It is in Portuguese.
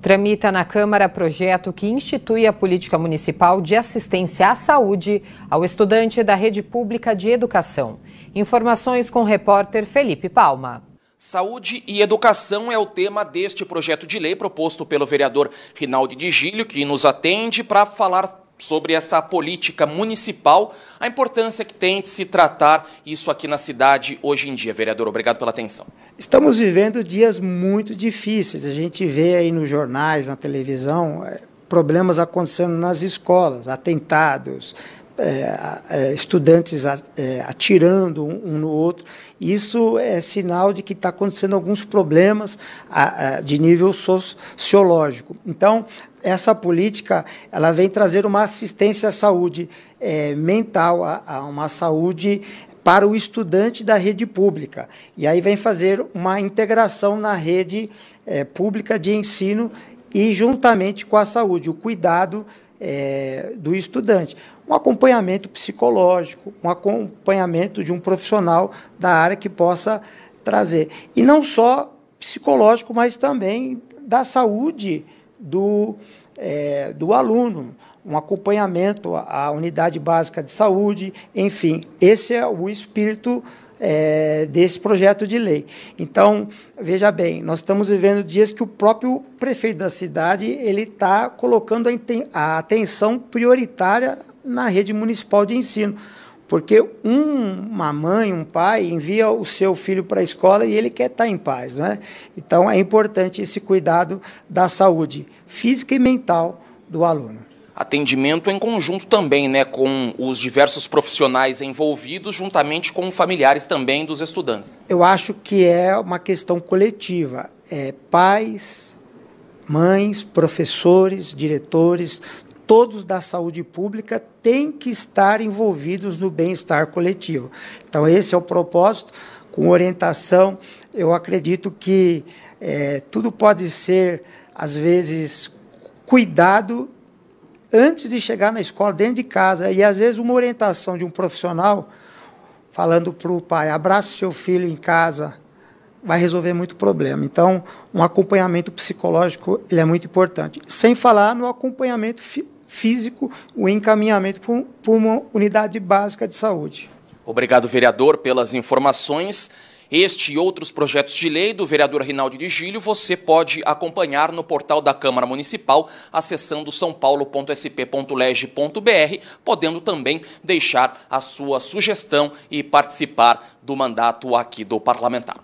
Tramita na Câmara projeto que institui a política municipal de assistência à saúde ao estudante da rede pública de educação. Informações com o repórter Felipe Palma. Saúde e educação é o tema deste projeto de lei proposto pelo vereador Rinaldi de que nos atende para falar sobre essa política municipal, a importância que tem de se tratar isso aqui na cidade hoje em dia. Vereador, obrigado pela atenção. Estamos vivendo dias muito difíceis. A gente vê aí nos jornais, na televisão, é, problemas acontecendo nas escolas, atentados, é, é, estudantes atirando um no outro. Isso é sinal de que está acontecendo alguns problemas de nível sociológico. Então, essa política ela vem trazer uma assistência à saúde é, mental, a, a uma saúde para o estudante da rede pública. E aí vem fazer uma integração na rede é, pública de ensino e juntamente com a saúde, o cuidado é, do estudante. Um acompanhamento psicológico, um acompanhamento de um profissional da área que possa trazer. E não só psicológico, mas também da saúde do, é, do aluno, um acompanhamento à unidade básica de saúde, enfim, esse é o espírito é, desse projeto de lei. Então, veja bem, nós estamos vivendo dias que o próprio prefeito da cidade ele está colocando a atenção prioritária na rede municipal de ensino. Porque um, uma mãe, um pai envia o seu filho para a escola e ele quer estar em paz. Não é? Então é importante esse cuidado da saúde física e mental do aluno atendimento em conjunto também, né, com os diversos profissionais envolvidos, juntamente com familiares também dos estudantes. Eu acho que é uma questão coletiva. É, pais, mães, professores, diretores, todos da saúde pública têm que estar envolvidos no bem-estar coletivo. Então, esse é o propósito. Com orientação, eu acredito que é, tudo pode ser, às vezes, cuidado antes de chegar na escola, dentro de casa. E, às vezes, uma orientação de um profissional falando para o pai: abraça seu filho em casa, vai resolver muito problema. Então, um acompanhamento psicológico ele é muito importante. Sem falar no acompanhamento físico, o encaminhamento para uma unidade básica de saúde. Obrigado, vereador, pelas informações. Este e outros projetos de lei do vereador Rinaldo de Gílio você pode acompanhar no portal da Câmara Municipal, acessando sãopaulo.sp.leg.br, podendo também deixar a sua sugestão e participar do mandato aqui do parlamentar.